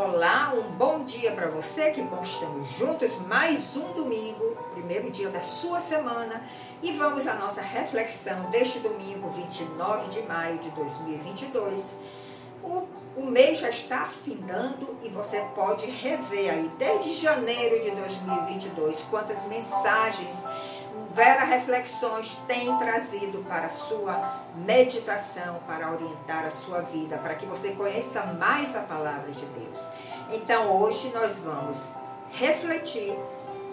Olá, um bom dia para você, que bom estamos juntos, mais um domingo, primeiro dia da sua semana, e vamos à nossa reflexão deste domingo, 29 de maio de 2022. O, o mês já está afindando e você pode rever aí, desde janeiro de 2022, quantas mensagens Vera Reflexões tem trazido para a sua meditação, para orientar a sua vida, para que você conheça mais a palavra de Deus. Então hoje nós vamos refletir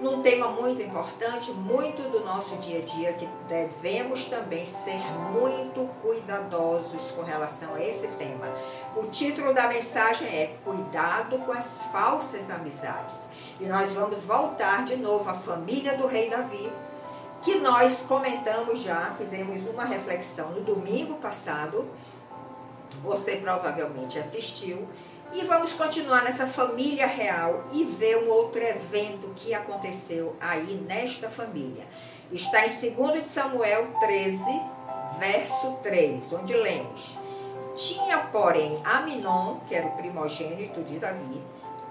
num tema muito importante, muito do nosso dia a dia, que devemos também ser muito cuidadosos com relação a esse tema. O título da mensagem é Cuidado com as falsas amizades. E nós vamos voltar de novo à família do rei Davi que nós comentamos já, fizemos uma reflexão no domingo passado. Você provavelmente assistiu. E vamos continuar nessa família real e ver um outro evento que aconteceu aí nesta família. Está em 2 de Samuel 13, verso 3, onde lemos: Tinha, porém, Aminon, que era o primogênito de Davi,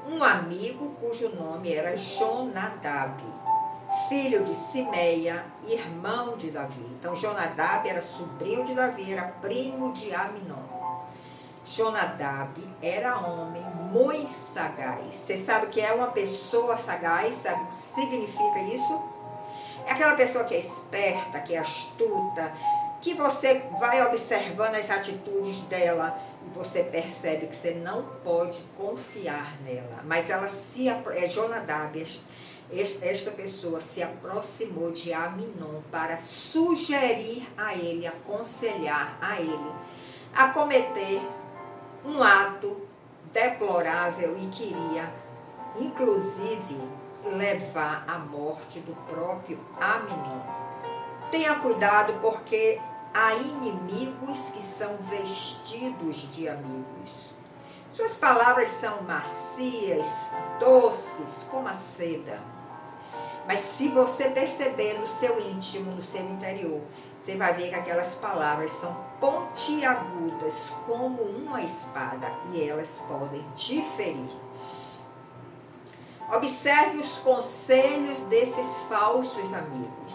um amigo cujo nome era Jonadab filho de Simeia, irmão de Davi. Então, Jonadab era sobrinho de Davi, era primo de Aminon. Jonadab era homem muito sagaz. Você sabe o que é uma pessoa sagaz? Sabe o que significa isso? É aquela pessoa que é esperta, que é astuta, que você vai observando as atitudes dela e você percebe que você não pode confiar nela. Mas ela se é Jonadab, esta pessoa se aproximou de Aminon para sugerir a ele, aconselhar a ele a cometer um ato deplorável e queria, inclusive, levar à morte do próprio Aminon. Tenha cuidado porque há inimigos que são vestidos de amigos. Suas palavras são macias, doces como a seda mas se você perceber no seu íntimo, no seu interior, você vai ver que aquelas palavras são pontiagudas como uma espada e elas podem te ferir. Observe os conselhos desses falsos amigos.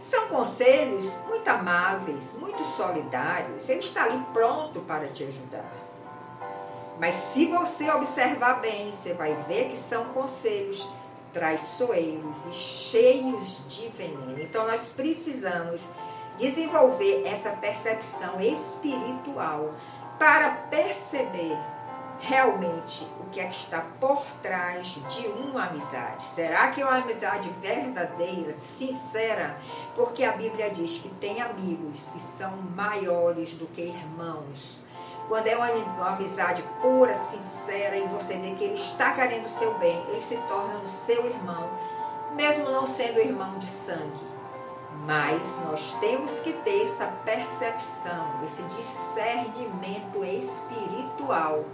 São conselhos muito amáveis, muito solidários. Ele está ali pronto para te ajudar. Mas se você observar bem, você vai ver que são conselhos traiçoeiros e cheios de veneno. Então nós precisamos desenvolver essa percepção espiritual para perceber realmente o que é que está por trás de uma amizade. Será que é uma amizade verdadeira, sincera? Porque a Bíblia diz que tem amigos que são maiores do que irmãos. Quando é uma, uma amizade pura, sincera, e você vê que ele está querendo o seu bem, ele se torna o seu irmão, mesmo não sendo irmão de sangue. Mas nós temos que ter essa percepção, esse discernimento espiritual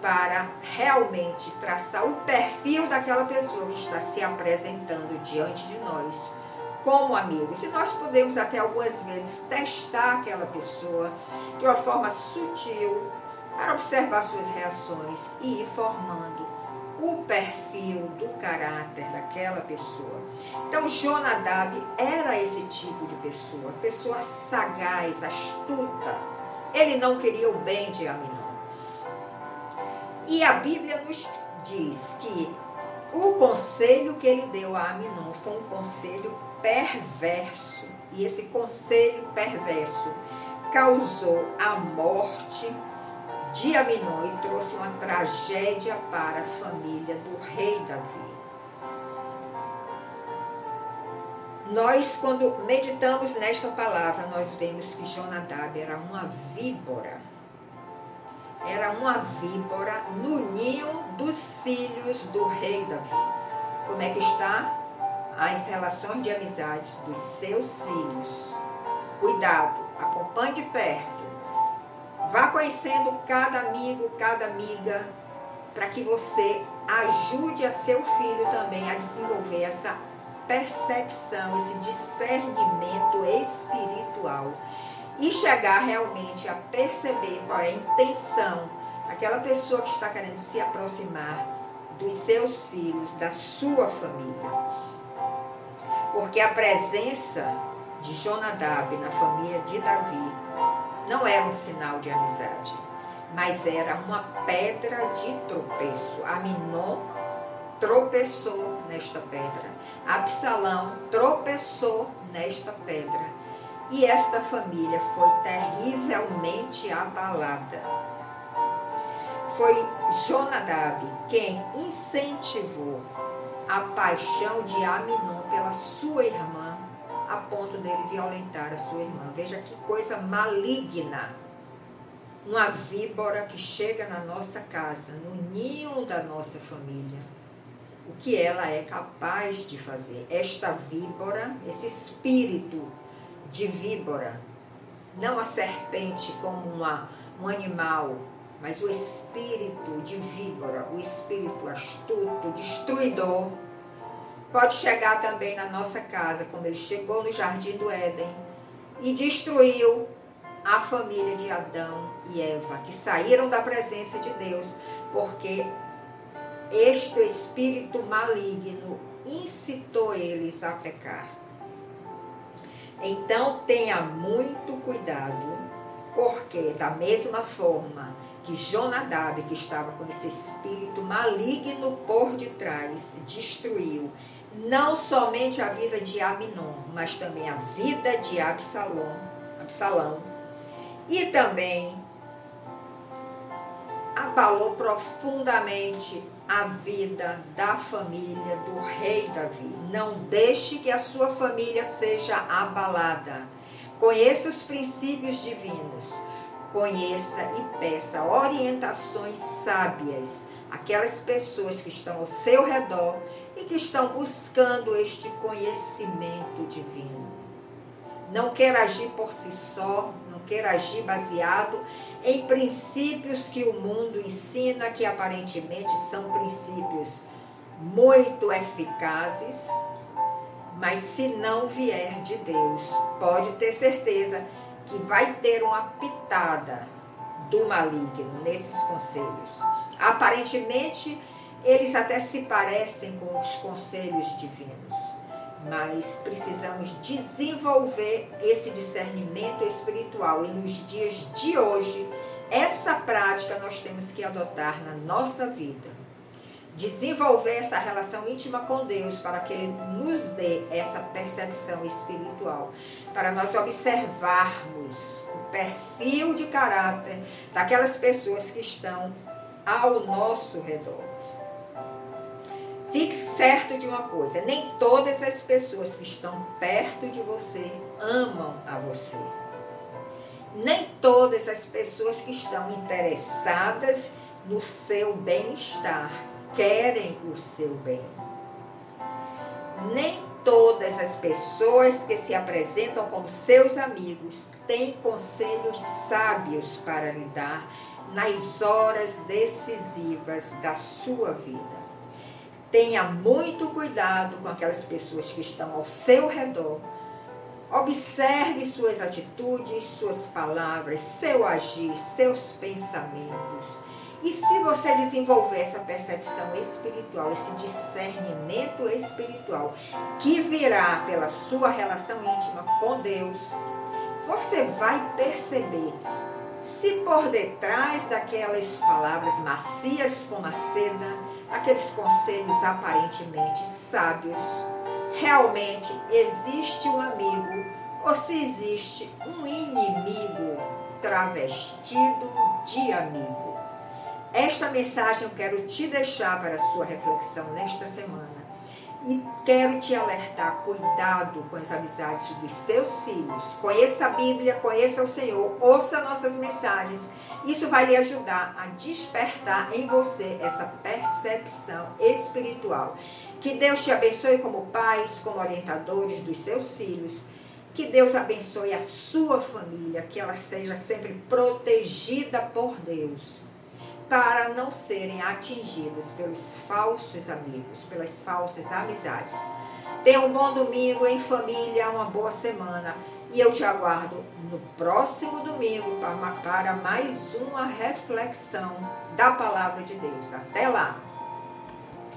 para realmente traçar o perfil daquela pessoa que está se apresentando diante de nós como amigos. E nós podemos até algumas vezes testar aquela pessoa de uma forma sutil para observar suas reações e ir formando o perfil do caráter daquela pessoa. Então, Jonadab era esse tipo de pessoa, pessoa sagaz, astuta. Ele não queria o bem de Aminon. E a Bíblia nos diz que o conselho que ele deu a Aminon foi um conselho perverso. E esse conselho perverso causou a morte de Aminon e trouxe uma tragédia para a família do rei Davi. Nós, quando meditamos nesta palavra, nós vemos que Jonadab era uma víbora. Era uma víbora no ninho dos filhos do rei Davi. Como é que está? as relações de amizade dos seus filhos. Cuidado, acompanhe de perto. Vá conhecendo cada amigo, cada amiga, para que você ajude a seu filho também a desenvolver essa percepção, esse discernimento espiritual e chegar realmente a perceber qual é a intenção aquela pessoa que está querendo se aproximar dos seus filhos, da sua família. Porque a presença de Jonadab na família de Davi não era um sinal de amizade, mas era uma pedra de tropeço. Aminon tropeçou nesta pedra. Absalão tropeçou nesta pedra. E esta família foi terrivelmente abalada. Foi Jonadab quem incentivou a paixão de Aminon pela sua irmã, a ponto dele violentar a sua irmã. Veja que coisa maligna. Uma víbora que chega na nossa casa, no ninho da nossa família. O que ela é capaz de fazer. Esta víbora, esse espírito de víbora, não a serpente como uma, um animal, mas o espírito de víbora, o espírito astuto, destruidor, pode chegar também na nossa casa, como ele chegou no jardim do Éden e destruiu a família de Adão e Eva, que saíram da presença de Deus, porque este espírito maligno incitou eles a pecar. Então tenha muito cuidado, porque da mesma forma que Jonadab, que estava com esse espírito maligno por detrás, destruiu não somente a vida de Aminon, mas também a vida de Absalom, Absalão, e também abalou profundamente a vida da família do rei Davi. Não deixe que a sua família seja abalada. Conheça os princípios divinos conheça e peça orientações sábias aquelas pessoas que estão ao seu redor e que estão buscando este conhecimento divino. Não queira agir por si só, queira agir baseado em princípios que o mundo ensina que aparentemente são princípios muito eficazes, mas se não vier de Deus, pode ter certeza que vai ter uma pitada do maligno nesses conselhos. Aparentemente, eles até se parecem com os conselhos divinos, mas precisamos desenvolver esse discernimento espiritual. E nos dias de hoje, essa prática nós temos que adotar na nossa vida. Desenvolver essa relação íntima com Deus para que Ele nos dê essa percepção espiritual, para nós observarmos o perfil de caráter daquelas pessoas que estão ao nosso redor. Fique certo de uma coisa: nem todas as pessoas que estão perto de você amam a você. Nem todas as pessoas que estão interessadas no seu bem-estar querem o seu bem. Nem todas as pessoas que se apresentam como seus amigos têm conselhos sábios para lhe dar nas horas decisivas da sua vida. Tenha muito cuidado com aquelas pessoas que estão ao seu redor. Observe suas atitudes, suas palavras, seu agir, seus pensamentos e se você desenvolver essa percepção espiritual, esse discernimento espiritual, que virá pela sua relação íntima com Deus, você vai perceber se por detrás daquelas palavras macias como a seda, aqueles conselhos aparentemente sábios, realmente existe um amigo ou se existe um inimigo travestido de amigo. Esta mensagem eu quero te deixar para a sua reflexão nesta semana. E quero te alertar, cuidado com as amizades dos seus filhos. Conheça a Bíblia, conheça o Senhor, ouça nossas mensagens. Isso vai lhe ajudar a despertar em você essa percepção espiritual. Que Deus te abençoe como pais, como orientadores dos seus filhos. Que Deus abençoe a sua família, que ela seja sempre protegida por Deus para não serem atingidas pelos falsos amigos, pelas falsas amizades. Tenha um bom domingo em família, uma boa semana E eu te aguardo no próximo domingo para mais uma reflexão da palavra de Deus. Até lá!